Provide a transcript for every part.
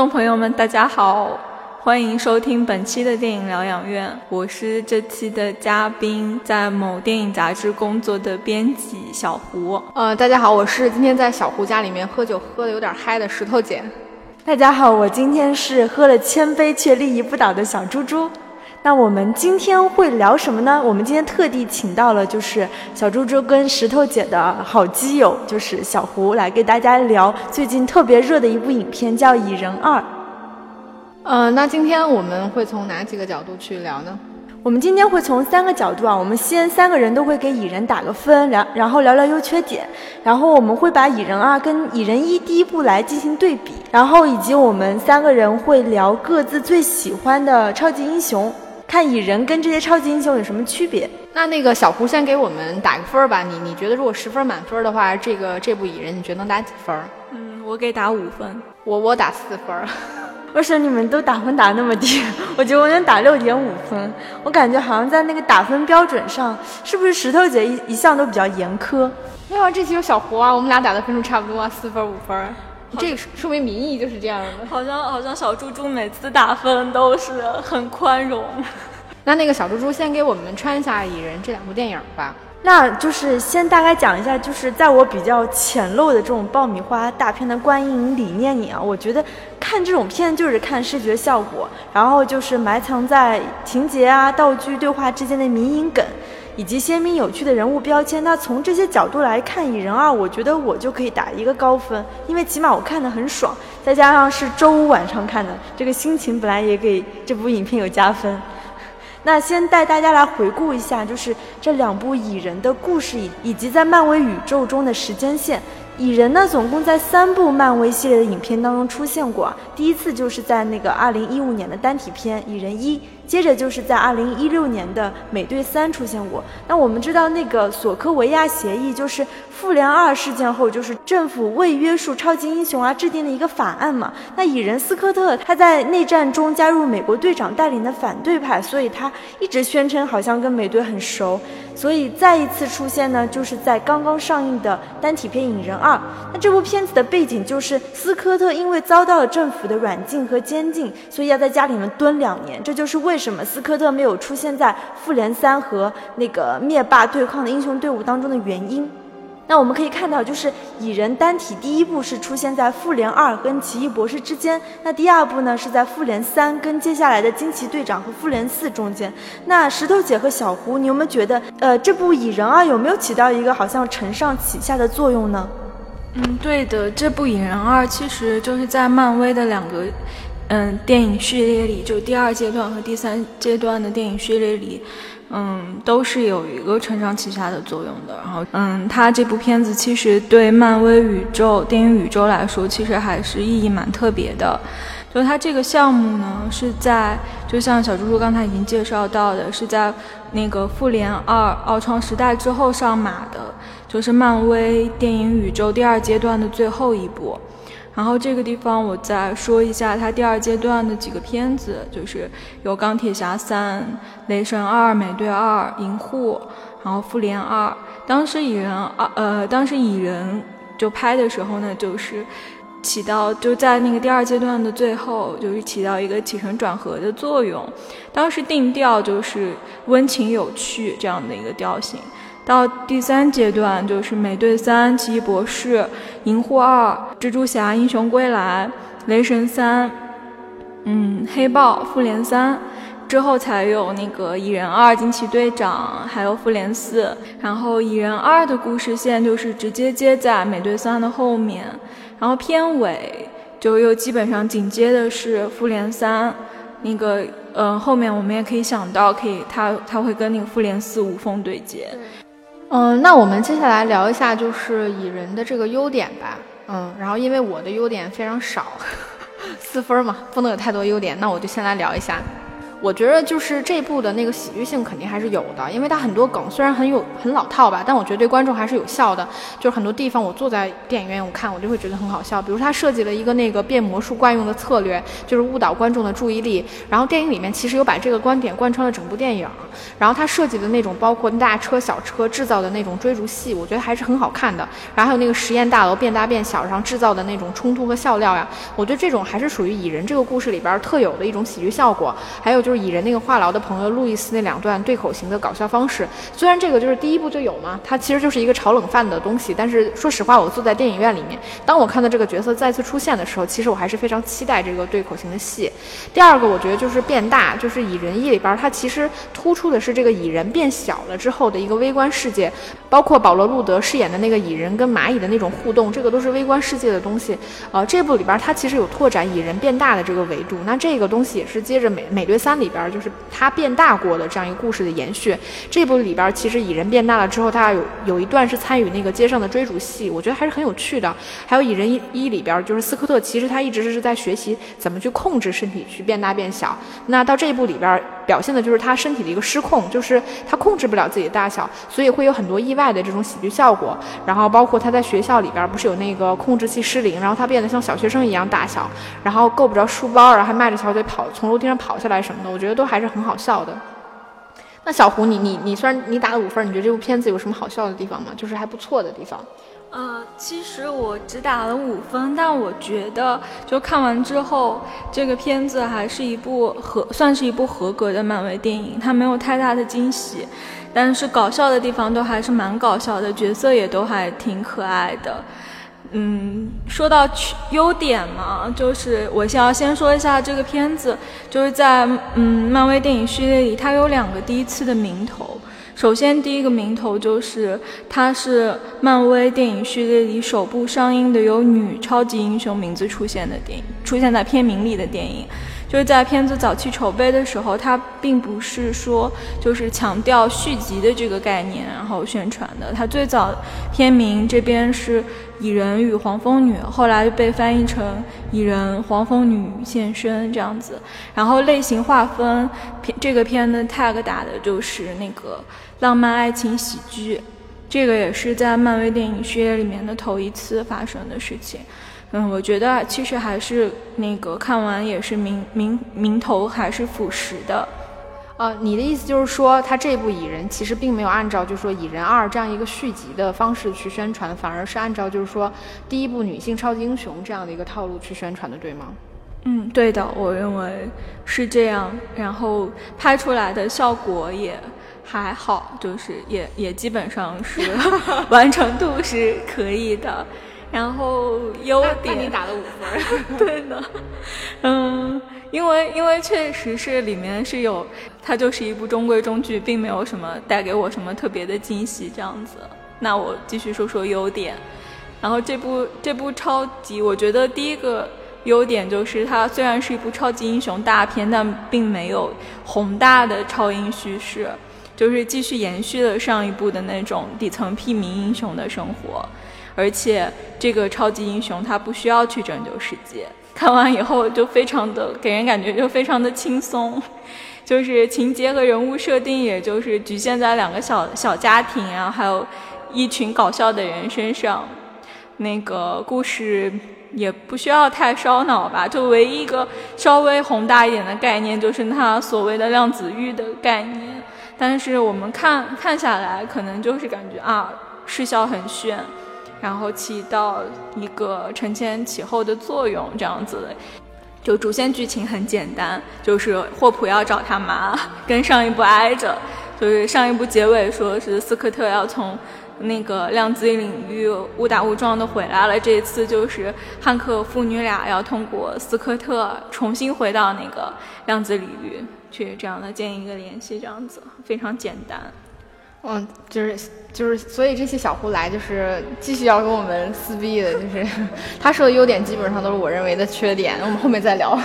听众朋友们，大家好，欢迎收听本期的电影疗养院，我是这期的嘉宾，在某电影杂志工作的编辑小胡。呃，大家好，我是今天在小胡家里面喝酒喝的有点嗨的石头姐。大家好，我今天是喝了千杯却立意不倒的小猪猪。那我们今天会聊什么呢？我们今天特地请到了就是小猪猪跟石头姐的好基友，就是小胡来给大家聊最近特别热的一部影片，叫《蚁人二》。呃，那今天我们会从哪几个角度去聊呢？我们今天会从三个角度啊，我们先三个人都会给蚁人打个分，然然后聊聊优缺点，然后我们会把蚁人二跟蚁人一第一部来进行对比，然后以及我们三个人会聊各自最喜欢的超级英雄。看蚁人跟这些超级英雄有什么区别？那那个小胡先给我们打个分儿吧。你你觉得如果十分满分的话，这个这部蚁人你觉得能打几分？嗯，我给打五分。我我打四分。为什么你们都打分打那么低？我觉得我能打六点五分。我感觉好像在那个打分标准上，是不是石头姐一一向都比较严苛？没有，这期有小胡啊，我们俩打的分数差不多啊，四分五分。这说明民意就是这样的，好像好像小猪猪每次打分都是很宽容。那那个小猪猪先给我们穿一下《蚁人》这两部电影吧。那就是先大概讲一下，就是在我比较浅陋的这种爆米花大片的观影理念里啊，我觉得看这种片就是看视觉效果，然后就是埋藏在情节啊、道具、对话之间的迷影梗。以及鲜明有趣的人物标签，那从这些角度来看，《蚁人二》，我觉得我就可以打一个高分，因为起码我看得很爽，再加上是周五晚上看的，这个心情本来也给这部影片有加分。那先带大家来回顾一下，就是这两部蚁人的故事以以及在漫威宇宙中的时间线。蚁人呢，总共在三部漫威系列的影片当中出现过，第一次就是在那个二零一五年的单体片《蚁人一》。接着就是在二零一六年的美队三出现过。那我们知道那个索科维亚协议就是复联二事件后，就是政府为约束超级英雄而制定的一个法案嘛。那蚁人斯科特他在内战中加入美国队长带领的反对派，所以他一直宣称好像跟美队很熟。所以再一次出现呢，就是在刚刚上映的单体片《蚁人二》。那这部片子的背景就是斯科特因为遭到了政府的软禁和监禁，所以要在家里面蹲两年。这就是为什么斯科特没有出现在复联三和那个灭霸对抗的英雄队伍当中的原因。那我们可以看到，就是蚁人单体第一部是出现在复联二跟奇异博士之间，那第二部呢是在复联三跟接下来的惊奇队长和复联四中间。那石头姐和小胡，你有没有觉得，呃，这部蚁人二有没有起到一个好像承上启下的作用呢？嗯，对的，这部蚁人二其实就是在漫威的两个。嗯，电影序列里就第二阶段和第三阶段的电影序列里，嗯，都是有一个承上启下的作用的。然后，嗯，它这部片子其实对漫威宇宙电影宇宙来说，其实还是意义蛮特别的。就它这个项目呢，是在就像小猪猪刚才已经介绍到的，是在那个复联二奥创时代之后上马的，就是漫威电影宇宙第二阶段的最后一部。然后这个地方我再说一下，它第二阶段的几个片子，就是有钢铁侠三、雷神二、美队二、银护，然后复联二。当时蚁人二，呃，当时蚁人就拍的时候呢，就是起到就在那个第二阶段的最后，就是起到一个起承转合的作用。当时定调就是温情有趣这样的一个调性。到第三阶段就是美队三、奇异博士、银护二、蜘蛛侠、英雄归来、雷神三，嗯，黑豹、复联三，之后才有那个蚁人二、惊奇队长，还有复联四。然后蚁人二的故事线就是直接接在美队三的后面，然后片尾就又基本上紧接的是复联三，那个嗯后面我们也可以想到，可以他他会跟那个复联四无缝对接。嗯，那我们接下来聊一下就是蚁人的这个优点吧。嗯，然后因为我的优点非常少，四分嘛，不能有太多优点，那我就先来聊一下。我觉得就是这部的那个喜剧性肯定还是有的，因为它很多梗虽然很有很老套吧，但我觉得对观众还是有效的。就是很多地方我坐在电影院我看我就会觉得很好笑，比如他设计了一个那个变魔术惯用的策略，就是误导观众的注意力。然后电影里面其实有把这个观点贯穿了整部电影。然后他设计的那种包括大车小车制造的那种追逐戏，我觉得还是很好看的。然后还有那个实验大楼变大变小，然后制造的那种冲突和笑料呀，我觉得这种还是属于蚁人这个故事里边特有的一种喜剧效果。还有就。就是蚁人那个话痨的朋友路易斯那两段对口型的搞笑方式，虽然这个就是第一部就有嘛，它其实就是一个炒冷饭的东西。但是说实话，我坐在电影院里面，当我看到这个角色再次出现的时候，其实我还是非常期待这个对口型的戏。第二个，我觉得就是变大，就是蚁人一里边，它其实突出的是这个蚁人变小了之后的一个微观世界，包括保罗路德饰演的那个蚁人跟蚂蚁的那种互动，这个都是微观世界的东西。呃，这部里边它其实有拓展蚁人变大的这个维度，那这个东西也是接着美美队三。里边就是他变大过的这样一个故事的延续。这部里边其实蚁人变大了之后，他有有一段是参与那个街上的追逐戏，我觉得还是很有趣的。还有蚁人一里边，就是斯科特其实他一直是在学习怎么去控制身体去变大变小。那到这一部里边表现的就是他身体的一个失控，就是他控制不了自己的大小，所以会有很多意外的这种喜剧效果。然后包括他在学校里边不是有那个控制器失灵，然后他变得像小学生一样大小，然后够不着书包，然后还迈着小腿跑从楼梯上跑下来什么的。我觉得都还是很好笑的。那小胡，你你你虽然你打了五分，你觉得这部片子有什么好笑的地方吗？就是还不错的地方。呃，其实我只打了五分，但我觉得就看完之后，这个片子还是一部合算是一部合格的漫威电影。它没有太大的惊喜，但是搞笑的地方都还是蛮搞笑的，角色也都还挺可爱的。嗯，说到优点嘛，就是我先要先说一下这个片子，就是在嗯漫威电影序列里，它有两个第一次的名头。首先，第一个名头就是它是漫威电影序列里首部上映的有女超级英雄名字出现的电影，出现在片名里的电影。就是在片子早期筹备的时候，它并不是说就是强调续集的这个概念，然后宣传的。它最早片名这边是《蚁人与黄蜂女》，后来被翻译成《蚁人黄蜂女现身》这样子。然后类型划分，片这个片的 tag 打的就是那个浪漫爱情喜剧，这个也是在漫威电影序列里面的头一次发生的事情。嗯，我觉得其实还是那个看完也是名名名头还是腐蚀的，呃，你的意思就是说，他这部蚁人其实并没有按照就是说蚁人二这样一个续集的方式去宣传，反而是按照就是说第一部女性超级英雄这样的一个套路去宣传的，对吗？嗯，对的，我认为是这样。然后拍出来的效果也还好，就是也也基本上是 完成度是可以的。然后优点，你打了五分，对的，嗯，因为因为确实是里面是有，它就是一部中规中矩，并没有什么带给我什么特别的惊喜这样子。那我继续说说优点，然后这部这部超级，我觉得第一个优点就是它虽然是一部超级英雄大片，但并没有宏大的超英叙事，就是继续延续了上一部的那种底层屁民英雄的生活。而且这个超级英雄他不需要去拯救世界，看完以后就非常的给人感觉就非常的轻松，就是情节和人物设定也就是局限在两个小小家庭啊，还有一群搞笑的人身上，那个故事也不需要太烧脑吧，就唯一一个稍微宏大一点的概念就是他所谓的量子域的概念，但是我们看看下来可能就是感觉啊视效很炫。然后起到一个承前启后的作用，这样子的，就主线剧情很简单，就是霍普要找他妈，跟上一部挨着，就是上一部结尾说是斯科特要从那个量子领域误打误撞的回来了，这一次就是汉克父女俩要通过斯科特重新回到那个量子领域去这样的建一个联系，这样子非常简单。嗯，就是就是，所以这些小胡来就是继续要跟我们撕逼的，就是 他说的优点基本上都是我认为的缺点，我们后面再聊。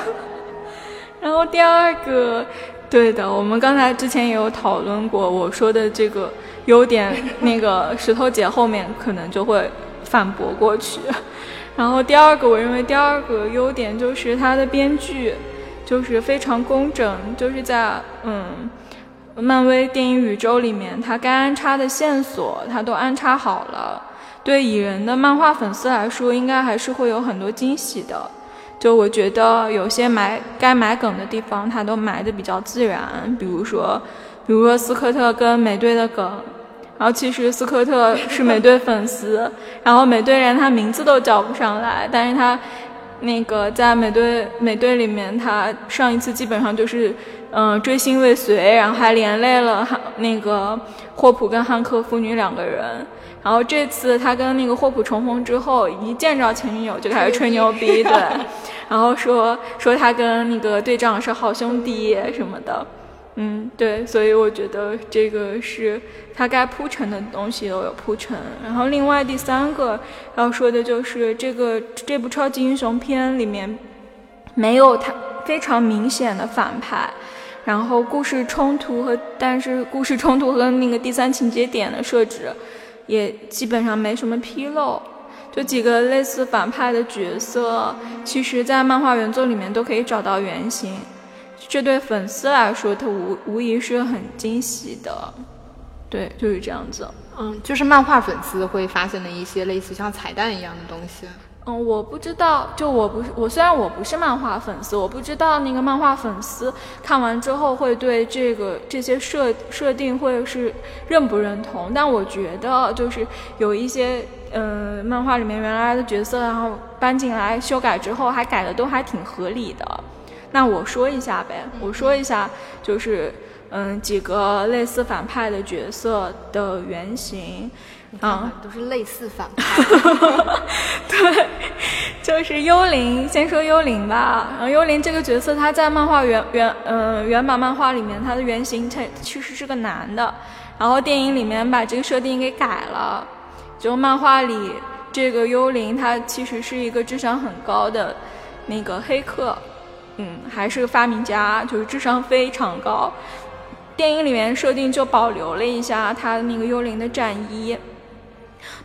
然后第二个，对的，我们刚才之前也有讨论过，我说的这个优点，那个石头姐后面可能就会反驳过去。然后第二个，我认为第二个优点就是它的编剧。就是非常工整，就是在嗯，漫威电影宇宙里面，它该安插的线索它都安插好了。对蚁人的漫画粉丝来说，应该还是会有很多惊喜的。就我觉得有些埋该埋梗的地方，他都埋的比较自然。比如说，比如说斯科特跟美队的梗，然后其实斯科特是美队粉丝，然后美队连他名字都叫不上来，但是他那个在美队美队里面，他上一次基本上就是嗯追星未遂，然后还连累了汉那个霍普跟汉克父女两个人。然后这次他跟那个霍普重逢之后，一见着前女友就开始吹牛逼，对，然后说说他跟那个队长是好兄弟什么的，嗯，对，所以我觉得这个是他该铺陈的东西都有铺陈。然后另外第三个要说的就是这个这部超级英雄片里面没有他非常明显的反派，然后故事冲突和但是故事冲突和那个第三情节点的设置。也基本上没什么纰漏，就几个类似反派的角色，其实，在漫画原作里面都可以找到原型。这对粉丝来说，它无无疑是很惊喜的。对，就是这样子。嗯，就是漫画粉丝会发现的一些类似像彩蛋一样的东西。嗯，我不知道，就我不是我，虽然我不是漫画粉丝，我不知道那个漫画粉丝看完之后会对这个这些设设定会是认不认同。但我觉得就是有一些嗯，漫画里面原来的角色，然后搬进来修改之后，还改的都还挺合理的。那我说一下呗，我说一下，就是嗯，几个类似反派的角色的原型。啊，都是类似反派。对，就是幽灵。先说幽灵吧。然后幽灵这个角色，他在漫画原原嗯原版漫画里面，他的原型他其实是个男的。然后电影里面把这个设定给改了。就漫画里这个幽灵，他其实是一个智商很高的那个黑客，嗯，还是个发明家，就是智商非常高。电影里面设定就保留了一下他那个幽灵的战衣。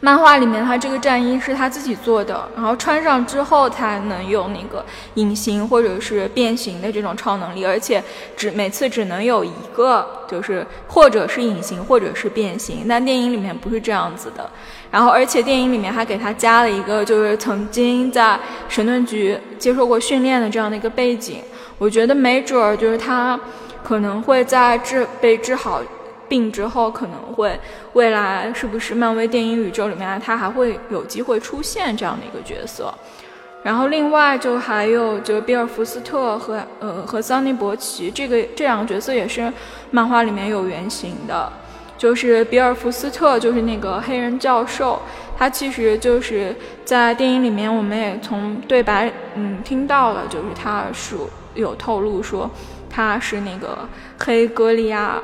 漫画里面，他这个战衣是他自己做的，然后穿上之后才能有那个隐形或者是变形的这种超能力，而且只每次只能有一个，就是或者是隐形或者是变形。但电影里面不是这样子的，然后而且电影里面还给他加了一个，就是曾经在神盾局接受过训练的这样的一个背景。我觉得没准儿就是他可能会在治被治好。病之后可能会未来是不是漫威电影宇宙里面他还会有机会出现这样的一个角色？然后另外就还有就比尔福斯特和呃和桑尼伯奇这个这两个角色也是漫画里面有原型的，就是比尔福斯特就是那个黑人教授，他其实就是在电影里面我们也从对白嗯听到了，就是他是有透露说他是那个黑格利亚。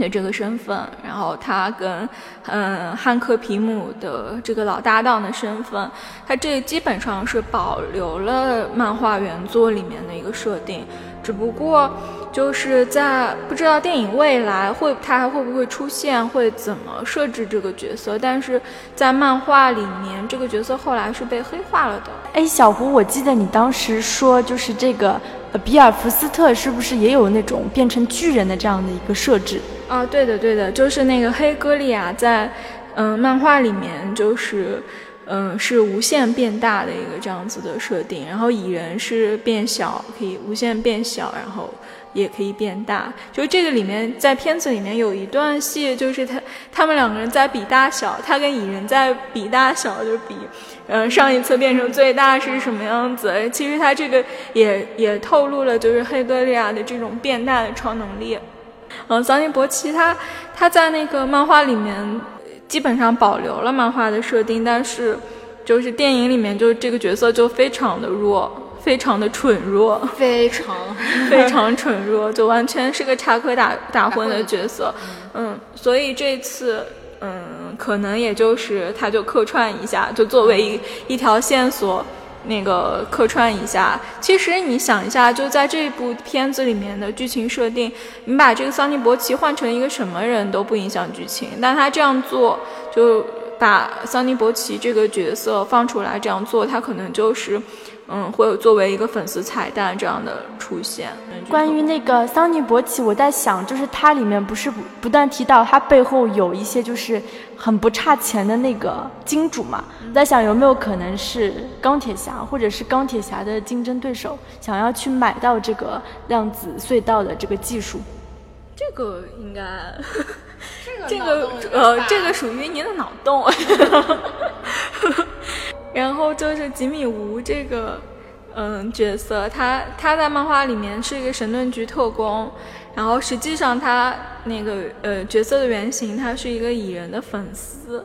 的这个身份，然后他跟嗯汉克皮姆的这个老搭档的身份，他这基本上是保留了漫画原作里面的一个设定，只不过就是在不知道电影未来会他还会不会出现，会怎么设置这个角色，但是在漫画里面这个角色后来是被黑化了的。哎，小胡，我记得你当时说就是这个比尔福斯特是不是也有那种变成巨人的这样的一个设置？啊，对的，对的，就是那个黑哥利亚在，嗯，漫画里面就是，嗯，是无限变大的一个这样子的设定，然后蚁人是变小，可以无限变小，然后也可以变大。就这个里面，在片子里面有一段戏，就是他他们两个人在比大小，他跟蚁人在比大小，就比，嗯，上一次变成最大是什么样子。其实他这个也也透露了，就是黑哥利亚的这种变大的超能力。嗯，桑尼伯奇他他在那个漫画里面基本上保留了漫画的设定，但是就是电影里面就这个角色就非常的弱，非常的蠢弱，非常 非常蠢弱，就完全是个插科打打诨的角色。嗯，所以这次嗯，可能也就是他就客串一下，就作为一一条线索。那个客串一下，其实你想一下，就在这部片子里面的剧情设定，你把这个桑尼伯奇换成一个什么人都不影响剧情，但他这样做，就把桑尼伯奇这个角色放出来这样做，他可能就是，嗯，会有作为一个粉丝彩蛋这样的出现。关于那个桑尼伯奇，我在想，就是它里面不是不不断提到它背后有一些就是很不差钱的那个金主嘛？我在想有没有可能是钢铁侠或者是钢铁侠的竞争对手想要去买到这个量子隧道的这个技术？这个应该，这个呃，这个属于您的脑洞。然后就是吉米吴这个，嗯，角色，他他在漫画里面是一个神盾局特工，然后实际上他那个呃角色的原型，他是一个蚁人的粉丝，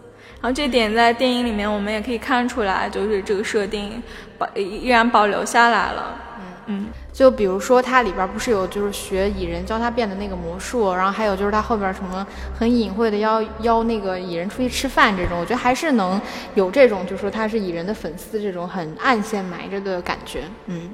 然后这点在电影里面我们也可以看出来，就是这个设定保依然保留下来了，嗯嗯。就比如说，它里边不是有就是学蚁人教他变的那个魔术，然后还有就是他后边什么很隐晦的邀邀那个蚁人出去吃饭这种，我觉得还是能有这种，就是说他是蚁人的粉丝这种很暗线埋着的感觉，嗯。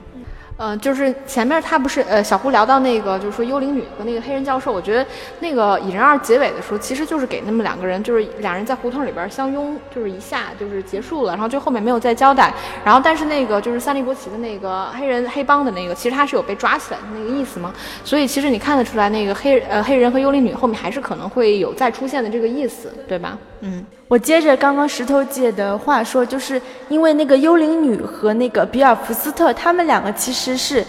嗯，就是前面他不是呃，小胡聊到那个，就是说幽灵女和那个黑人教授，我觉得那个蚁人二结尾的时候，其实就是给那么两个人，就是两人在胡同里边相拥，就是一下就是结束了，然后就后面没有再交代。然后但是那个就是三利伯奇的那个黑人黑帮的那个，其实他是有被抓起来的那个意思嘛，所以其实你看得出来，那个黑呃黑人和幽灵女后面还是可能会有再出现的这个意思，对吧？嗯。我接着刚刚石头姐的话说，就是因为那个幽灵女和那个比尔福斯特，他们两个其实是，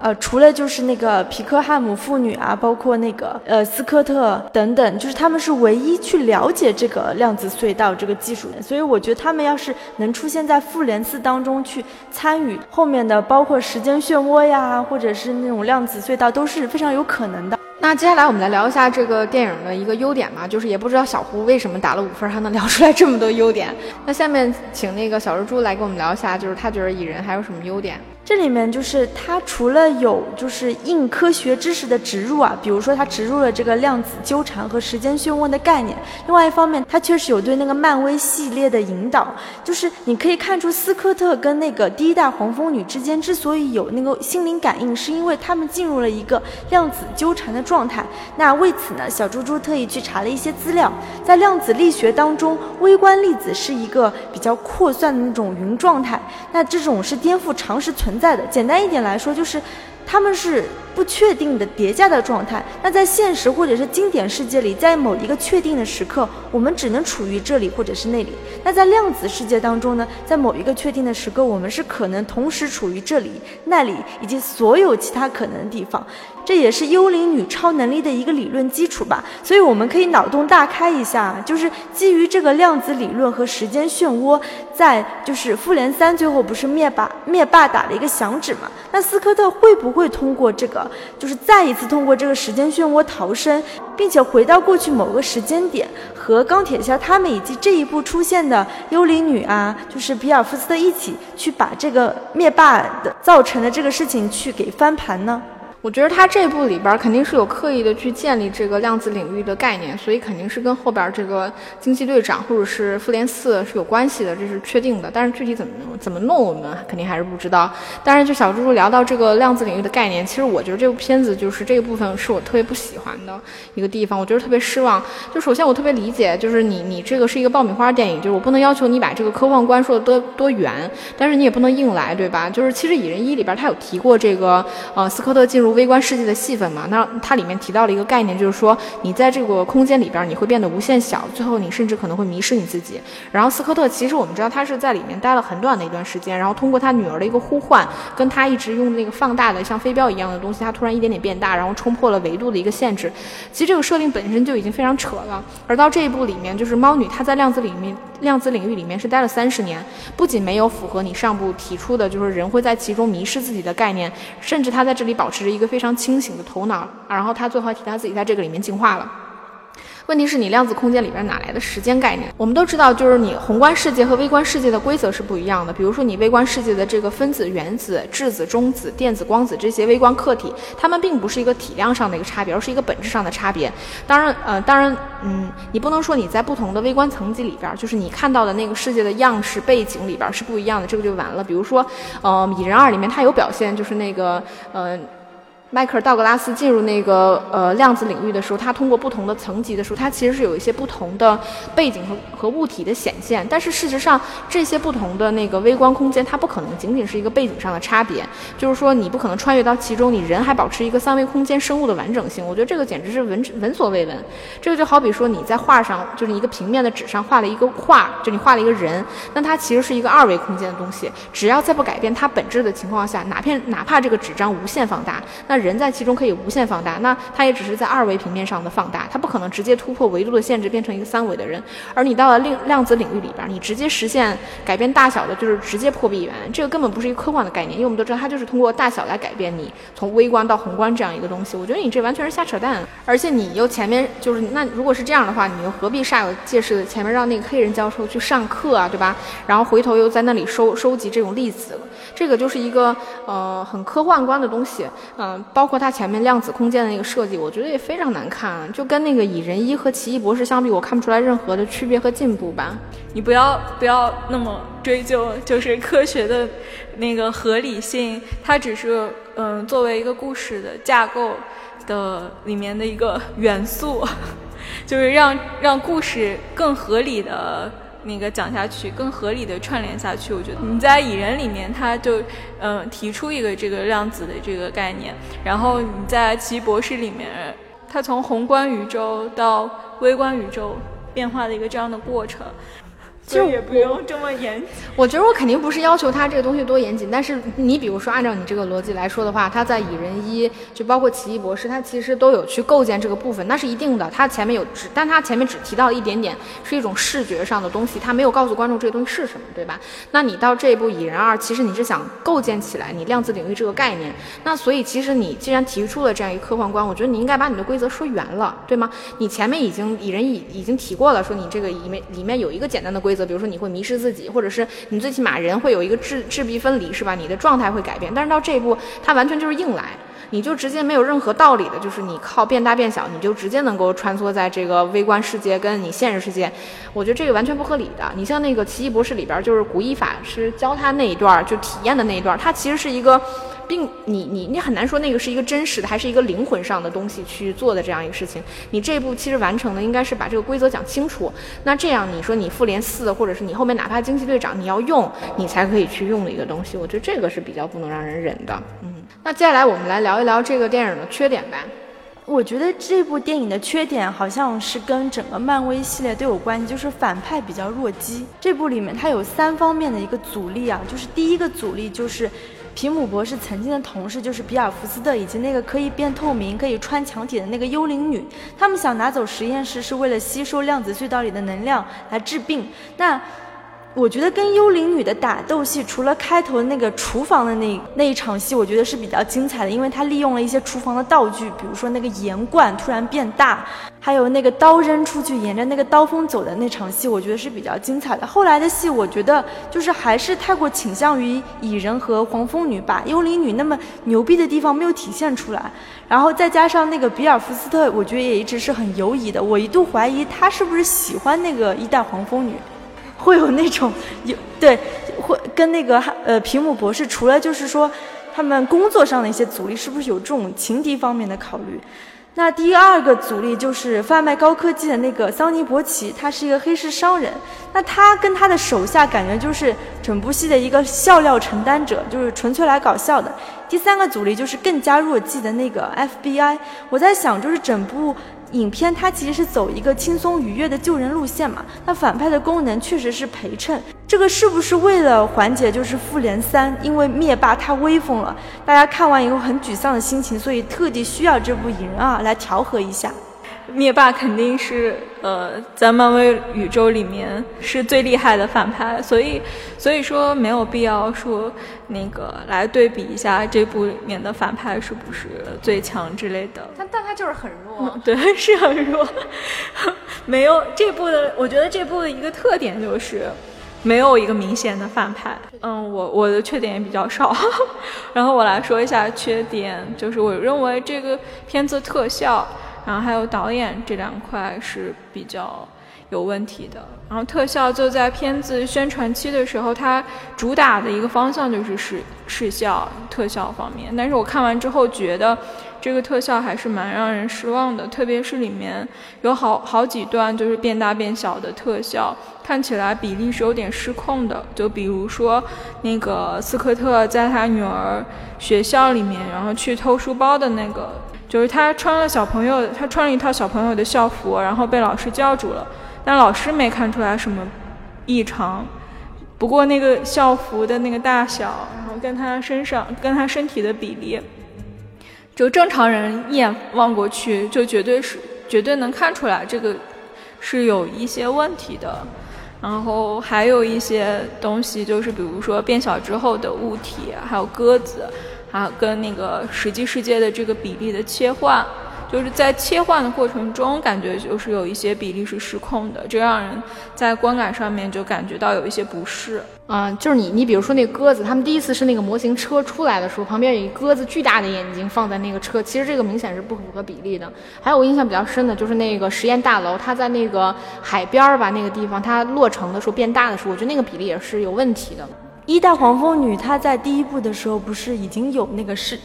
呃，除了就是那个皮克汉姆父女啊，包括那个呃斯科特等等，就是他们是唯一去了解这个量子隧道这个技术的。所以我觉得他们要是能出现在复联四当中去参与后面的，包括时间漩涡呀，或者是那种量子隧道，都是非常有可能的。那接下来我们来聊一下这个电影的一个优点嘛，就是也不知道小胡为什么打了五分还能聊出来这么多优点。那下面请那个小蜘蛛来跟我们聊一下，就是他觉得蚁人还有什么优点。这里面就是它除了有就是硬科学知识的植入啊，比如说它植入了这个量子纠缠和时间漩涡的概念，另外一方面它确实有对那个漫威系列的引导，就是你可以看出斯科特跟那个第一代黄蜂女之间之所以有那个心灵感应，是因为他们进入了一个量子纠缠的状态。那为此呢，小猪猪特意去查了一些资料，在量子力学当中，微观粒子是一个比较扩散的那种云状态，那这种是颠覆常识存。在的，简单一点来说，就是他们是不确定的叠加的状态。那在现实或者是经典世界里，在某一个确定的时刻，我们只能处于这里或者是那里。那在量子世界当中呢，在某一个确定的时刻，我们是可能同时处于这里、那里以及所有其他可能的地方。这也是幽灵女超能力的一个理论基础吧，所以我们可以脑洞大开一下，就是基于这个量子理论和时间漩涡，在就是复联三最后不是灭霸灭霸打了一个响指嘛？那斯科特会不会会通过这个，就是再一次通过这个时间漩涡逃生，并且回到过去某个时间点，和钢铁侠他们以及这一部出现的幽灵女啊，就是比尔福斯特一起去把这个灭霸的造成的这个事情去给翻盘呢？我觉得他这部里边肯定是有刻意的去建立这个量子领域的概念，所以肯定是跟后边这个惊奇队长或者是复联四是有关系的，这是确定的。但是具体怎么怎么弄，我们肯定还是不知道。但是就小猪猪聊到这个量子领域的概念，其实我觉得这部片子就是这个部分是我特别不喜欢的一个地方，我觉得特别失望。就首先我特别理解，就是你你这个是一个爆米花电影，就是我不能要求你把这个科幻观说的多多远，但是你也不能硬来，对吧？就是其实蚁人一里边他有提过这个呃斯科特进入。微观世界的戏份嘛，那它里面提到了一个概念，就是说你在这个空间里边，你会变得无限小，最后你甚至可能会迷失你自己。然后斯科特其实我们知道他是在里面待了很短的一段时间，然后通过他女儿的一个呼唤，跟他一直用那个放大的像飞镖一样的东西，他突然一点点变大，然后冲破了维度的一个限制。其实这个设定本身就已经非常扯了。而到这一步里面，就是猫女她在量子里面量子领域里面是待了三十年，不仅没有符合你上部提出的，就是人会在其中迷失自己的概念，甚至她在这里保持着一个。非常清醒的头脑，然后他最后还提他自己在这个里面进化了。问题是你量子空间里边哪来的时间概念？我们都知道，就是你宏观世界和微观世界的规则是不一样的。比如说，你微观世界的这个分子、原子、质子、中子、电子、光子这些微观客体，它们并不是一个体量上的一个差别，而是一个本质上的差别。当然，呃，当然，嗯，你不能说你在不同的微观层级里边，就是你看到的那个世界的样式背景里边是不一样的，这个就完了。比如说，呃，蚁人二里面它有表现，就是那个，呃。迈克尔·道格拉斯进入那个呃量子领域的时候，他通过不同的层级的时候，他其实是有一些不同的背景和和物体的显现。但是事实上，这些不同的那个微观空间，它不可能仅仅是一个背景上的差别。就是说，你不可能穿越到其中，你人还保持一个三维空间生物的完整性。我觉得这个简直是闻闻所未闻。这个就好比说你在画上，就是一个平面的纸上画了一个画，就你画了一个人，那它其实是一个二维空间的东西。只要在不改变它本质的情况下，哪片哪怕这个纸张无限放大，那人在其中可以无限放大，那它也只是在二维平面上的放大，它不可能直接突破维度的限制变成一个三维的人。而你到了量量子领域里边，你直接实现改变大小的，就是直接破壁元，这个根本不是一个科幻的概念，因为我们都知道它就是通过大小来改变你从微观到宏观这样一个东西。我觉得你这完全是瞎扯淡，而且你又前面就是那如果是这样的话，你又何必煞有介事的前面让那个黑人教授去上课啊，对吧？然后回头又在那里收收集这种粒子，这个就是一个呃很科幻观的东西，嗯，包括它。前面量子空间的那个设计，我觉得也非常难看，就跟那个蚁人一和奇异博士相比，我看不出来任何的区别和进步吧。你不要不要那么追究，就是科学的那个合理性，它只是嗯作为一个故事的架构的里面的一个元素，就是让让故事更合理的。那个讲下去更合理的串联下去，我觉得你在蚁人里面，他就嗯提出一个这个量子的这个概念，然后你在奇异博士里面，他从宏观宇宙到微观宇宙变化的一个这样的过程。就也不用这么严谨。我觉得我肯定不是要求他这个东西多严谨，但是你比如说按照你这个逻辑来说的话，他在蚁人一就包括奇异博士，他其实都有去构建这个部分，那是一定的。他前面有只，但他前面只提到了一点点，是一种视觉上的东西，他没有告诉观众这个东西是什么，对吧？那你到这一部蚁人二，其实你是想构建起来你量子领域这个概念，那所以其实你既然提出了这样一个科幻观，我觉得你应该把你的规则说圆了，对吗？你前面已经蚁人已已经提过了，说你这个里面里面有一个简单的规则。比如说你会迷失自己，或者是你最起码人会有一个质质壁分离，是吧？你的状态会改变。但是到这一步，它完全就是硬来，你就直接没有任何道理的，就是你靠变大变小，你就直接能够穿梭在这个微观世界跟你现实世界。我觉得这个完全不合理的。你像那个奇异博士里边，就是古一法师教他那一段就体验的那一段，它其实是一个。并你你你很难说那个是一个真实的，还是一个灵魂上的东西去做的这样一个事情。你这一步其实完成的应该是把这个规则讲清楚。那这样你说你复联四，或者是你后面哪怕惊奇队长你要用，你才可以去用的一个东西。我觉得这个是比较不能让人忍的。嗯，那接下来我们来聊一聊这个电影的缺点吧。我觉得这部电影的缺点好像是跟整个漫威系列都有关系，就是反派比较弱鸡。这部里面它有三方面的一个阻力啊，就是第一个阻力就是。皮姆博士曾经的同事就是比尔福斯特以及那个可以变透明、可以穿墙体的那个幽灵女，他们想拿走实验室是为了吸收量子隧道里的能量来治病。那。我觉得跟幽灵女的打斗戏，除了开头那个厨房的那那一场戏，我觉得是比较精彩的，因为她利用了一些厨房的道具，比如说那个盐罐突然变大，还有那个刀扔出去沿着那个刀锋走的那场戏，我觉得是比较精彩的。后来的戏，我觉得就是还是太过倾向于蚁人和黄蜂女，把幽灵女那么牛逼的地方没有体现出来，然后再加上那个比尔福斯特，我觉得也一直是很犹疑的，我一度怀疑他是不是喜欢那个一代黄蜂女。会有那种有对，会跟那个呃皮姆博士，除了就是说他们工作上的一些阻力，是不是有这种情敌方面的考虑？那第二个阻力就是贩卖高科技的那个桑尼伯奇，他是一个黑市商人。那他跟他的手下感觉就是整部戏的一个笑料承担者，就是纯粹来搞笑的。第三个阻力就是更加弱鸡的那个 FBI。我在想，就是整部。影片它其实是走一个轻松愉悦的救人路线嘛，那反派的功能确实是陪衬，这个是不是为了缓解就是复联三，因为灭霸太威风了，大家看完以后很沮丧的心情，所以特地需要这部蚁人二来调和一下。灭霸肯定是呃，在漫威宇宙里面是最厉害的反派，所以所以说没有必要说那个来对比一下这部里面的反派是不是最强之类的。但但他就是很弱，对，是很弱。没有这部的，我觉得这部的一个特点就是没有一个明显的反派。嗯，我我的缺点也比较少。然后我来说一下缺点，就是我认为这个片子特效。然后还有导演这两块是比较有问题的。然后特效就在片子宣传期的时候，它主打的一个方向就是视视效特效方面。但是我看完之后觉得，这个特效还是蛮让人失望的，特别是里面有好好几段就是变大变小的特效，看起来比例是有点失控的。就比如说那个斯科特在他女儿学校里面，然后去偷书包的那个，就是他穿了小朋友，他穿了一套小朋友的校服，然后被老师叫住了。但老师没看出来什么异常，不过那个校服的那个大小，然后跟他身上、跟他身体的比例，就正常人一眼望过去，就绝对是绝对能看出来这个是有一些问题的。然后还有一些东西，就是比如说变小之后的物体，还有鸽子，啊跟那个实际世界的这个比例的切换。就是在切换的过程中，感觉就是有一些比例是失控的，这让人在观感上面就感觉到有一些不适。嗯，就是你，你比如说那鸽子，他们第一次是那个模型车出来的时候，旁边有一鸽子巨大的眼睛放在那个车，其实这个明显是不符合比例的。还有我印象比较深的就是那个实验大楼，它在那个海边儿吧那个地方，它落成的时候变大的时候，我觉得那个比例也是有问题的。一代黄蜂女她在第一部的时候不是已经有那个翅。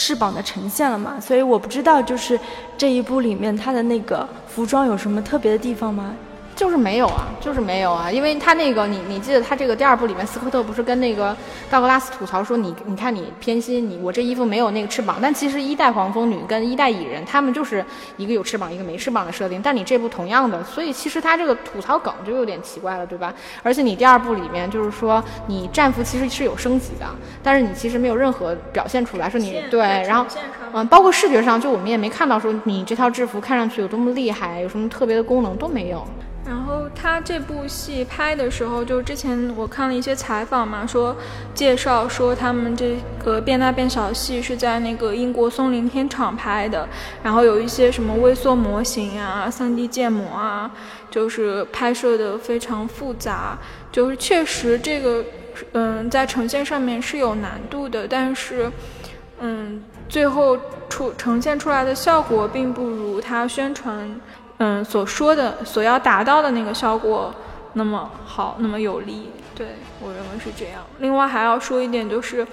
翅膀的呈现了嘛？所以我不知道，就是这一部里面她的那个服装有什么特别的地方吗？就是没有啊，就是没有啊，因为他那个你你记得他这个第二部里面斯科特不是跟那个道格拉斯吐槽说你你看你偏心你我这衣服没有那个翅膀，但其实一代黄蜂女跟一代蚁人他们就是一个有翅膀一个没翅膀的设定，但你这部同样的，所以其实他这个吐槽梗就有点奇怪了，对吧？而且你第二部里面就是说你战服其实是有升级的，但是你其实没有任何表现出来说你对，然后嗯，包括视觉上就我们也没看到说你这套制服看上去有多么厉害，有什么特别的功能都没有。然后他这部戏拍的时候，就之前我看了一些采访嘛，说介绍说他们这个变大变小戏是在那个英国松林片场拍的，然后有一些什么微缩模型啊、3D 建模啊，就是拍摄的非常复杂，就是确实这个嗯在呈现上面是有难度的，但是嗯最后出呈现出来的效果并不如他宣传。嗯，所说的所要达到的那个效果那么好，那么有力，对我认为是这样。另外还要说一点就是，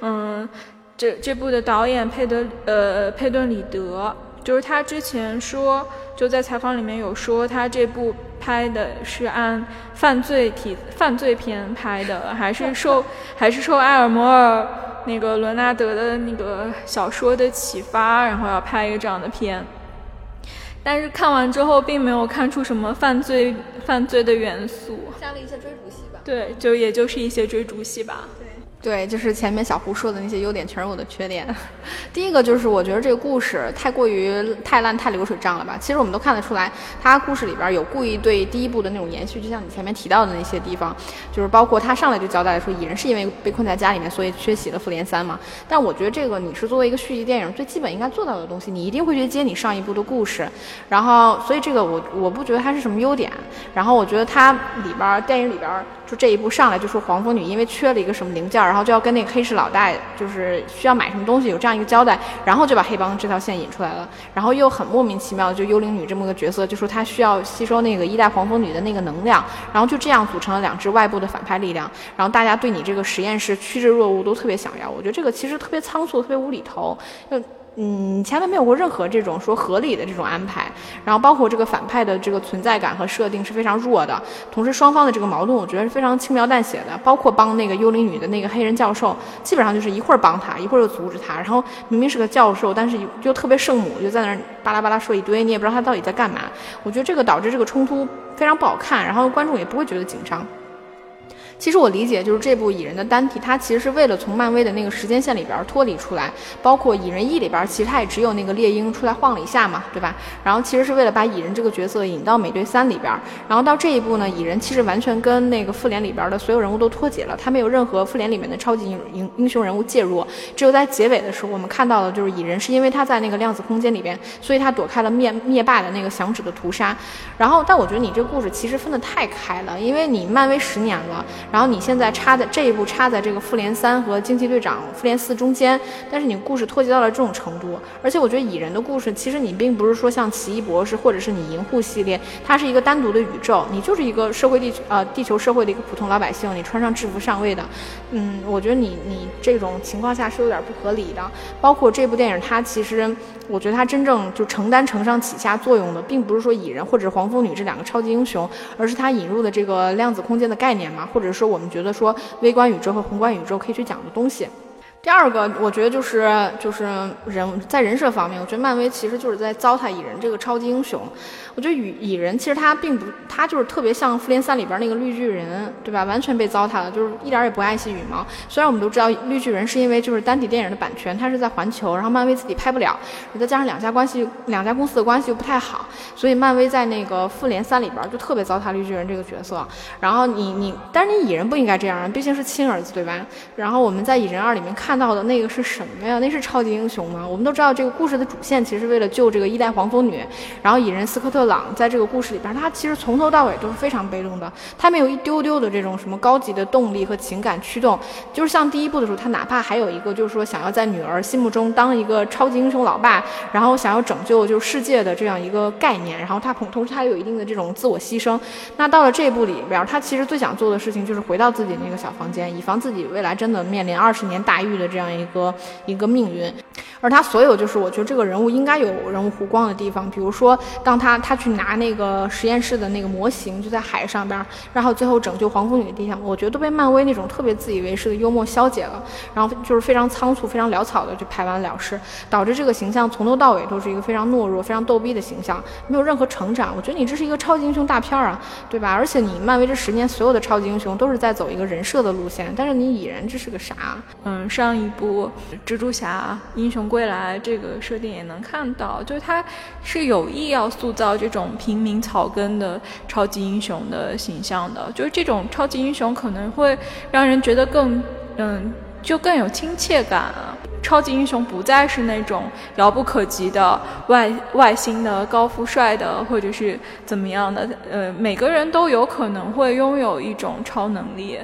嗯，这这部的导演佩德呃佩顿里德，就是他之前说就在采访里面有说他这部拍的是按犯罪题犯罪片拍的，还是受 还是受埃尔摩尔那个伦纳德的那个小说的启发，然后要拍一个这样的片。但是看完之后，并没有看出什么犯罪犯罪的元素，加了一些追逐戏吧。对，就也就是一些追逐戏吧。对。就是前面小胡说的那些优点，全是我的缺点。第一个就是我觉得这个故事太过于太烂、太流水账了吧。其实我们都看得出来，他故事里边有故意对第一部的那种延续，就像你前面提到的那些地方，就是包括他上来就交代说蚁人是因为被困在家里面，所以缺席了复联三嘛。但我觉得这个你是作为一个续集电影最基本应该做到的东西，你一定会去接你上一部的故事。然后，所以这个我我不觉得它是什么优点。然后我觉得它里边电影里边。就这一部上来就说黄蜂女因为缺了一个什么零件，然后就要跟那个黑市老大就是需要买什么东西，有这样一个交代，然后就把黑帮这条线引出来了，然后又很莫名其妙就幽灵女这么个角色，就说她需要吸收那个一代黄蜂女的那个能量，然后就这样组成了两支外部的反派力量，然后大家对你这个实验室趋之若鹜，都特别想要。我觉得这个其实特别仓促，特别无厘头。就嗯，前面没有过任何这种说合理的这种安排，然后包括这个反派的这个存在感和设定是非常弱的，同时双方的这个矛盾我觉得是非常轻描淡写的，包括帮那个幽灵女的那个黑人教授，基本上就是一会儿帮他，一会儿又阻止他，然后明明是个教授，但是又特别圣母，就在那儿巴拉巴拉说一堆，你也不知道他到底在干嘛。我觉得这个导致这个冲突非常不好看，然后观众也不会觉得紧张。其实我理解，就是这部蚁人的单体，它其实是为了从漫威的那个时间线里边脱离出来。包括蚁人一里边，其实它也只有那个猎鹰出来晃了一下嘛，对吧？然后其实是为了把蚁人这个角色引到美队三里边。然后到这一步呢，蚁人其实完全跟那个复联里边的所有人物都脱节了，他没有任何复联里面的超级英英英雄人物介入。只有在结尾的时候，我们看到的就是蚁人是因为他在那个量子空间里边，所以他躲开了灭灭霸的那个响指的屠杀。然后，但我觉得你这故事其实分得太开了，因为你漫威十年了。然后你现在插在这一步插在这个复联三和惊奇队长复联四中间，但是你故事脱节到了这种程度，而且我觉得蚁人的故事其实你并不是说像奇异博士或者是你银护系列，它是一个单独的宇宙，你就是一个社会地呃地球社会的一个普通老百姓，你穿上制服上位的，嗯，我觉得你你这种情况下是有点不合理的。包括这部电影，它其实我觉得它真正就承担承上启下作用的，并不是说蚁人或者黄蜂女这两个超级英雄，而是它引入的这个量子空间的概念嘛，或者说我们觉得说微观宇宙和宏观宇宙可以去讲的东西。第二个，我觉得就是就是人在人设方面，我觉得漫威其实就是在糟蹋蚁人这个超级英雄。我觉得蚁蚁人其实他并不，他就是特别像复联三里边那个绿巨人，对吧？完全被糟蹋了，就是一点也不爱惜羽毛。虽然我们都知道绿巨人是因为就是单体电影的版权，它是在环球，然后漫威自己拍不了，再加上两家关系两家公司的关系又不太好，所以漫威在那个复联三里边就特别糟蹋绿巨人这个角色。然后你你，但是你蚁人不应该这样，毕竟是亲儿子，对吧？然后我们在蚁人二里面看 看到的那个是什么呀？那是超级英雄吗？我们都知道这个故事的主线其实为了救这个一代黄蜂女，然后蚁人斯科特。朗在这个故事里边，他其实从头到尾都是非常被动的，他没有一丢丢的这种什么高级的动力和情感驱动。就是像第一部的时候，他哪怕还有一个就是说想要在女儿心目中当一个超级英雄老爸，然后想要拯救就世界的这样一个概念，然后他同同时他有一定的这种自我牺牲。那到了这部里边，他其实最想做的事情就是回到自己那个小房间，以防自己未来真的面临二十年大狱的这样一个一个命运。而他所有就是我觉得这个人物应该有人物弧光的地方，比如说当他他。去拿那个实验室的那个模型，就在海上边，然后最后拯救黄蜂女的地方，我觉得都被漫威那种特别自以为是的幽默消解了，然后就是非常仓促、非常潦草的就拍完了事，导致这个形象从头到尾都是一个非常懦弱、非常逗逼的形象，没有任何成长。我觉得你这是一个超级英雄大片啊，对吧？而且你漫威这十年所有的超级英雄都是在走一个人设的路线，但是你蚁人这是个啥？嗯，上一部蜘蛛侠英雄归来这个设定也能看到，就是他是有意要塑造。这种平民草根的超级英雄的形象的，就是这种超级英雄可能会让人觉得更，嗯，就更有亲切感。超级英雄不再是那种遥不可及的外外星的高富帅的，或者是怎么样的。呃，每个人都有可能会拥有一种超能力。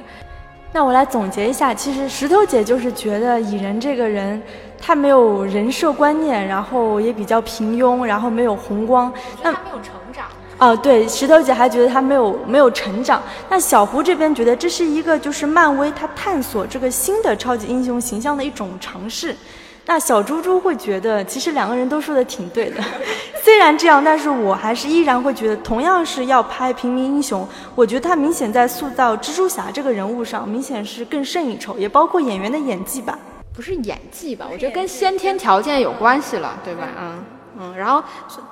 那我来总结一下，其实石头姐就是觉得蚁人这个人。他没有人设观念，然后也比较平庸，然后没有红光。那没有成长。哦，对，石头姐还觉得他没有没有成长。那小胡这边觉得这是一个就是漫威他探索这个新的超级英雄形象的一种尝试。那小猪猪会觉得其实两个人都说的挺对的。虽然这样，但是我还是依然会觉得，同样是要拍平民英雄，我觉得他明显在塑造蜘蛛侠这个人物上明显是更胜一筹，也包括演员的演技吧。不是演技吧？我觉得跟先天条件有关系了，对吧？嗯嗯。然后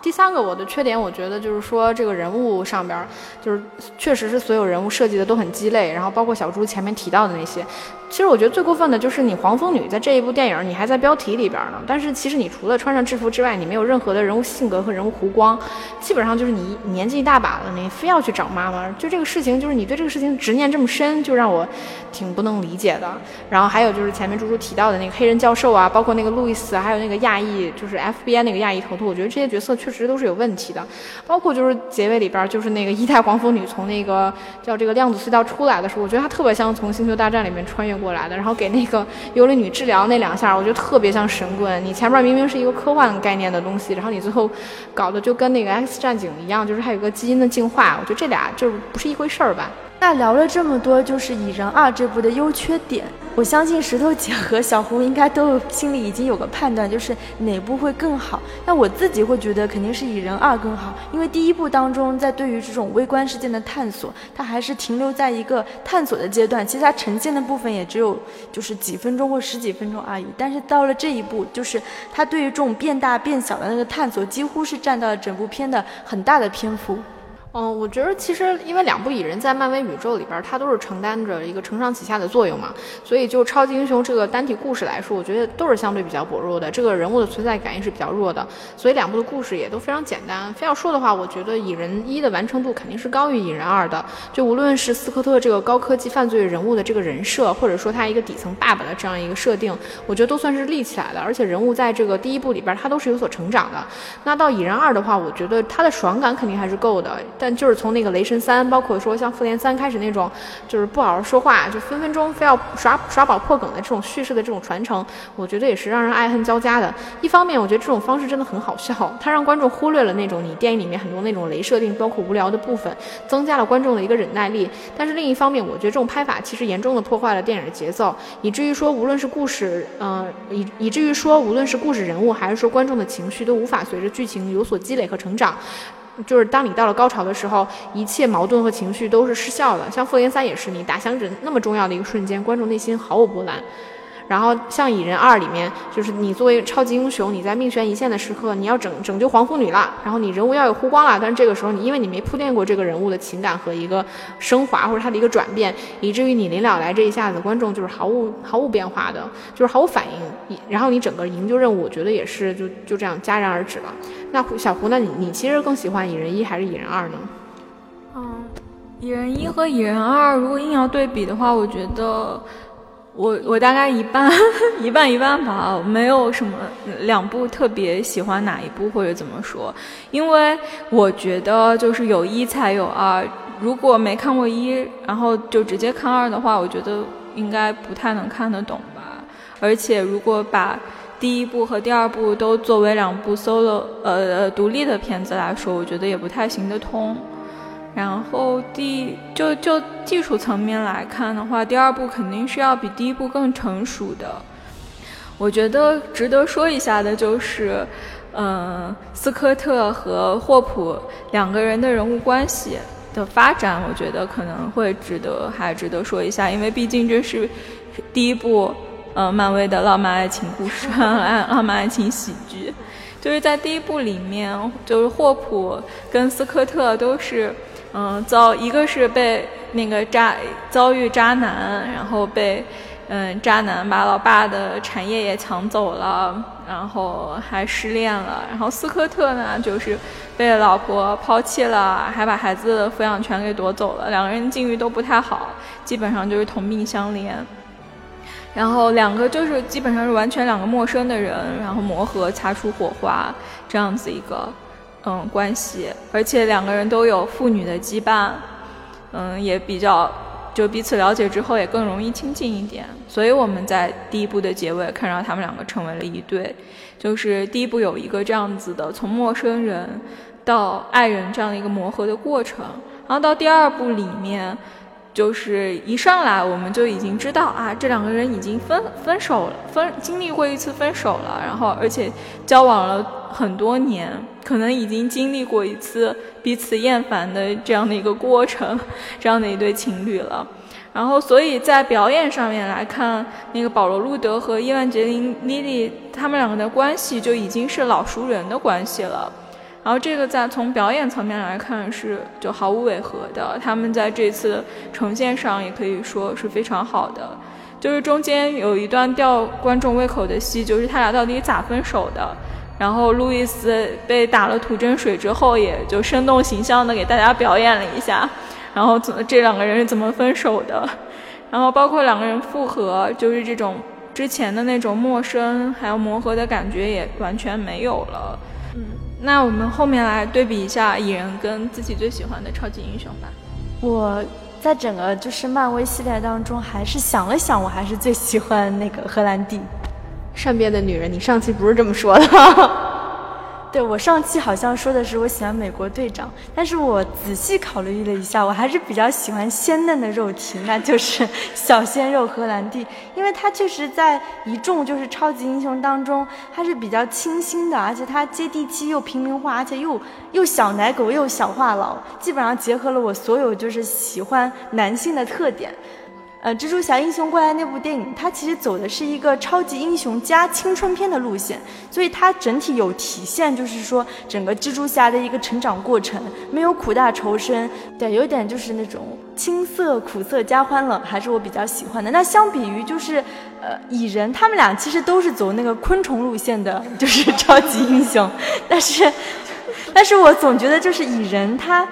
第三个我的缺点，我觉得就是说这个人物上边，就是确实是所有人物设计的都很鸡肋，然后包括小猪前面提到的那些。其实我觉得最过分的就是你黄蜂女在这一部电影，你还在标题里边呢。但是其实你除了穿上制服之外，你没有任何的人物性格和人物弧光，基本上就是你年纪一大把了，你非要去找妈妈，就这个事情，就是你对这个事情执念这么深，就让我挺不能理解的。然后还有就是前面猪猪提到的那个黑人教授啊，包括那个路易斯，还有那个亚裔，就是 FBI 那个亚裔头头，我觉得这些角色确实都是有问题的。包括就是结尾里边，就是那个一代黄蜂女从那个叫这个量子隧道出来的时候，我觉得她特别像从星球大战里面穿越。过来的，然后给那个幽灵女治疗那两下，我觉得特别像神棍。你前面明明是一个科幻概念的东西，然后你最后搞的就跟那个 X 战警一样，就是还有个基因的进化，我觉得这俩就不是一回事儿吧。那聊了这么多，就是《蚁人二》这部的优缺点，我相信石头姐和小胡应该都心里已经有个判断，就是哪部会更好。那我自己会觉得肯定是《蚁人二》更好，因为第一部当中在对于这种微观事件的探索，它还是停留在一个探索的阶段，其实它呈现的部分也只有就是几分钟或十几分钟而已。但是到了这一步，就是它对于这种变大变小的那个探索，几乎是占到了整部片的很大的篇幅。嗯，我觉得其实因为两部蚁人在漫威宇宙里边，它都是承担着一个承上启下的作用嘛，所以就超级英雄这个单体故事来说，我觉得都是相对比较薄弱的，这个人物的存在感也是比较弱的，所以两部的故事也都非常简单。非要说的话，我觉得蚁人一的完成度肯定是高于蚁人二的，就无论是斯科特这个高科技犯罪人物的这个人设，或者说他一个底层爸爸的这样一个设定，我觉得都算是立起来的，而且人物在这个第一部里边他都是有所成长的。那到蚁人二的话，我觉得他的爽感肯定还是够的，但但就是从那个雷神三，包括说像复联三开始那种，就是不好好说话，就分分钟非要耍耍宝破梗的这种叙事的这种传承，我觉得也是让人爱恨交加的。一方面，我觉得这种方式真的很好笑，它让观众忽略了那种你电影里面很多那种雷设定，包括无聊的部分，增加了观众的一个忍耐力。但是另一方面，我觉得这种拍法其实严重的破坏了电影的节奏，以至于说无论是故事，呃，以以至于说无论是故事人物还是说观众的情绪，都无法随着剧情有所积累和成长。就是当你到了高潮的时候，一切矛盾和情绪都是失效的。像复联三也是，你打响指那么重要的一个瞬间，观众内心毫无波澜。然后像蚁人二里面，就是你作为超级英雄，你在命悬一线的时刻，你要拯拯救黄蜂女啦，然后你人物要有弧光啦，但是这个时候你因为你没铺垫过这个人物的情感和一个升华或者他的一个转变，以至于你临了来这一下子，观众就是毫无毫无变化的，就是毫无反应，然后你整个营救任务，我觉得也是就就这样戛然而止了。那小胡，那你你其实更喜欢蚁人一还是蚁人二呢？嗯，蚁人一和蚁人二，如果硬要对比的话，我觉得。我我大概一半 一半一半吧，没有什么两部特别喜欢哪一部或者怎么说，因为我觉得就是有一才有二，如果没看过一，然后就直接看二的话，我觉得应该不太能看得懂吧。而且如果把第一部和第二部都作为两部 solo 呃独立的片子来说，我觉得也不太行得通。然后第就就技术层面来看的话，第二部肯定是要比第一部更成熟的。我觉得值得说一下的就是，嗯，斯科特和霍普两个人的人物关系的发展，我觉得可能会值得还值得说一下，因为毕竟这是第一部，呃，漫威的浪漫爱情故事，浪 浪漫爱情喜剧，就是在第一部里面，就是霍普跟斯科特都是。嗯，遭一个是被那个渣遭遇渣男，然后被嗯渣男把老爸的产业也抢走了，然后还失恋了。然后斯科特呢，就是被老婆抛弃了，还把孩子的抚养权给夺走了。两个人境遇都不太好，基本上就是同病相怜。然后两个就是基本上是完全两个陌生的人，然后磨合擦出火花，这样子一个。嗯，关系，而且两个人都有父女的羁绊，嗯，也比较就彼此了解之后也更容易亲近一点，所以我们在第一部的结尾看到他们两个成为了一对，就是第一部有一个这样子的从陌生人到爱人这样的一个磨合的过程，然后到第二部里面。就是一上来我们就已经知道啊，这两个人已经分分手了，分经历过一次分手了，然后而且交往了很多年，可能已经经历过一次彼此厌烦的这样的一个过程，这样的一对情侣了。然后所以在表演上面来看，那个保罗·路德和伊万杰琳·莉莉他们两个的关系就已经是老熟人的关系了。然后这个在从表演层面来看是就毫无违和的，他们在这次呈现上也可以说是非常好的。就是中间有一段吊观众胃口的戏，就是他俩到底咋分手的。然后路易斯被打了吐真水之后，也就生动形象的给大家表演了一下，然后怎这两个人是怎么分手的。然后包括两个人复合，就是这种之前的那种陌生还有磨合的感觉也完全没有了。嗯那我们后面来对比一下蚁人跟自己最喜欢的超级英雄吧。我在整个就是漫威系列当中，还是想了想，我还是最喜欢那个荷兰弟，善变的女人。你上期不是这么说的。对我上期好像说的是我喜欢美国队长，但是我仔细考虑了一下，我还是比较喜欢鲜嫩的肉体，那就是小鲜肉荷兰弟，因为他确实在一众就是超级英雄当中，他是比较清新的，而且他接地气又平民化，而且又又小奶狗又小话痨，基本上结合了我所有就是喜欢男性的特点。呃，蜘蛛侠英雄过来那部电影，它其实走的是一个超级英雄加青春片的路线，所以它整体有体现，就是说整个蜘蛛侠的一个成长过程，没有苦大仇深，对，有点就是那种青涩苦涩加欢乐，还是我比较喜欢的。那相比于就是呃蚁人，他们俩其实都是走那个昆虫路线的，就是 超级英雄，但是，但是我总觉得就是蚁人他，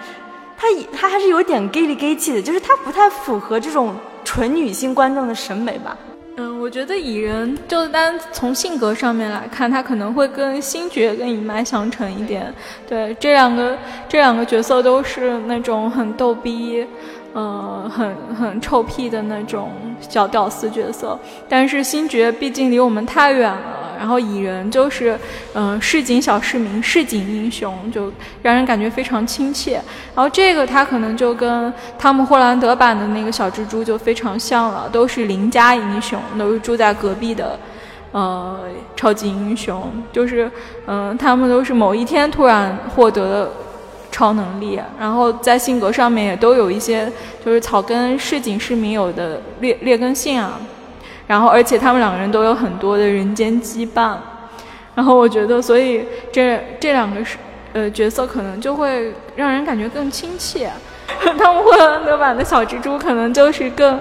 他他还是有点 gay 里 gay 气的，就是他不太符合这种。纯女性观众的审美吧。嗯，我觉得蚁人就单从性格上面来看，他可能会跟星爵跟一脉相承一点。对，这两个这两个角色都是那种很逗逼。嗯，很很臭屁的那种小屌丝角色，但是星爵毕竟离我们太远了，然后蚁人就是，嗯，市井小市民、市井英雄，就让人感觉非常亲切。然后这个他可能就跟汤姆·霍兰德版的那个小蜘蛛就非常像了，都是邻家英雄，都是住在隔壁的，呃，超级英雄，就是，嗯，他们都是某一天突然获得了。超能力，然后在性格上面也都有一些，就是草根市井市民有的劣劣根性啊。然后，而且他们两个人都有很多的人间羁绊。然后我觉得，所以这这两个是呃角色可能就会让人感觉更亲切。汤姆·霍兰德版的小蜘蛛可能就是更，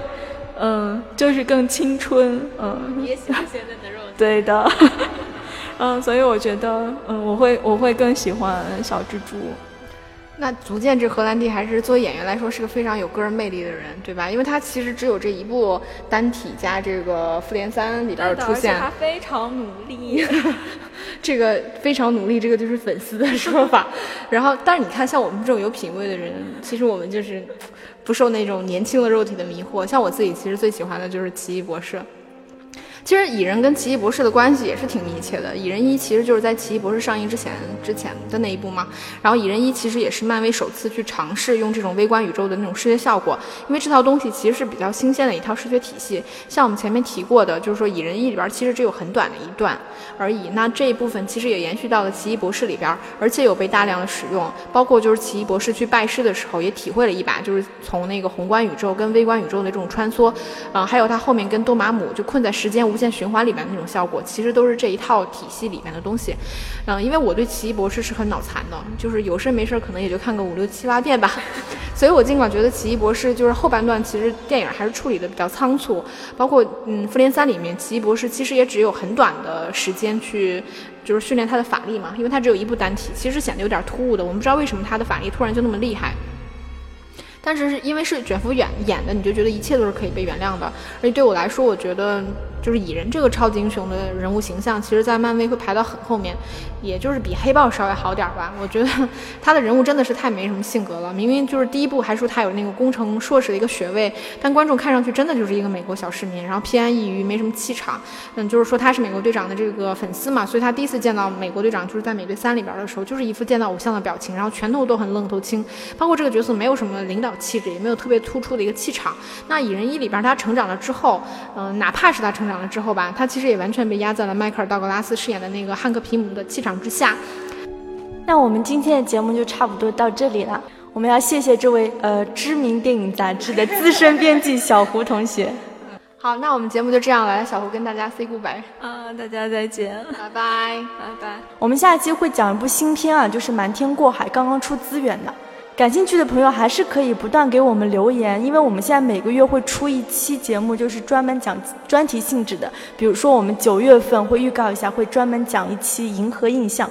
嗯，就是更青春，嗯。也喜欢现在的肉体。对的。嗯，所以我觉得，嗯，我会我会更喜欢小蜘蛛。那足见这荷兰弟还是作为演员来说是个非常有个人魅力的人，对吧？因为他其实只有这一部单体加这个复联三里边出现，他非常努力，这个非常努力，这个就是粉丝的说法。然后，但是你看，像我们这种有品位的人，其实我们就是不受那种年轻的肉体的迷惑。像我自己，其实最喜欢的就是奇异博士。其实蚁人跟奇异博士的关系也是挺密切的。蚁人一其实就是在奇异博士上映之前之前的那一部嘛。然后蚁人一其实也是漫威首次去尝试用这种微观宇宙的那种视觉效果，因为这套东西其实是比较新鲜的一套视觉体系。像我们前面提过的，就是说蚁人一里边其实只有很短的一段而已。那这一部分其实也延续到了奇异博士里边，而且有被大量的使用。包括就是奇异博士去拜师的时候，也体会了一把就是从那个宏观宇宙跟微观宇宙的这种穿梭，啊，还有他后面跟多玛姆就困在时间。无限循环里面的那种效果，其实都是这一套体系里面的东西。嗯，因为我对奇异博士是很脑残的，就是有事没事可能也就看个五六七八遍吧。所以我尽管觉得奇异博士就是后半段其实电影还是处理的比较仓促，包括嗯复联三里面奇异博士其实也只有很短的时间去就是训练他的法力嘛，因为他只有一部单体，其实显得有点突兀的。我们不知道为什么他的法力突然就那么厉害。但是是因为是卷福演演的，你就觉得一切都是可以被原谅的。而且对我来说，我觉得就是蚁人这个超级英雄的人物形象，其实，在漫威会排到很后面，也就是比黑豹稍微好点儿吧。我觉得 他的人物真的是太没什么性格了。明明就是第一部还说他有那个工程硕士的一个学位，但观众看上去真的就是一个美国小市民，然后偏安一隅，没什么气场。嗯，就是说他是美国队长的这个粉丝嘛，所以他第一次见到美国队长就是在美队三里边的时候，就是一副见到偶像的表情，然后拳头都很愣头青。包括这个角色没有什么领导。气质也没有特别突出的一个气场。那蚁人一里边他成长了之后，嗯，哪怕是他成长了之后吧，他其实也完全被压在了迈克尔道格拉斯饰演的那个汉克皮姆的气场之下。那我们今天的节目就差不多到这里了。我们要谢谢这位呃知名电影杂志的资深编辑小胡同学。好，那我们节目就这样了，小胡跟大家 say goodbye。啊，大家再见，拜拜，拜拜。我们下一期会讲一部新片啊，就是《瞒天过海》，刚刚出资源的。感兴趣的朋友还是可以不断给我们留言，因为我们现在每个月会出一期节目，就是专门讲专题性质的。比如说，我们九月份会预告一下，会专门讲一期《银河印象》。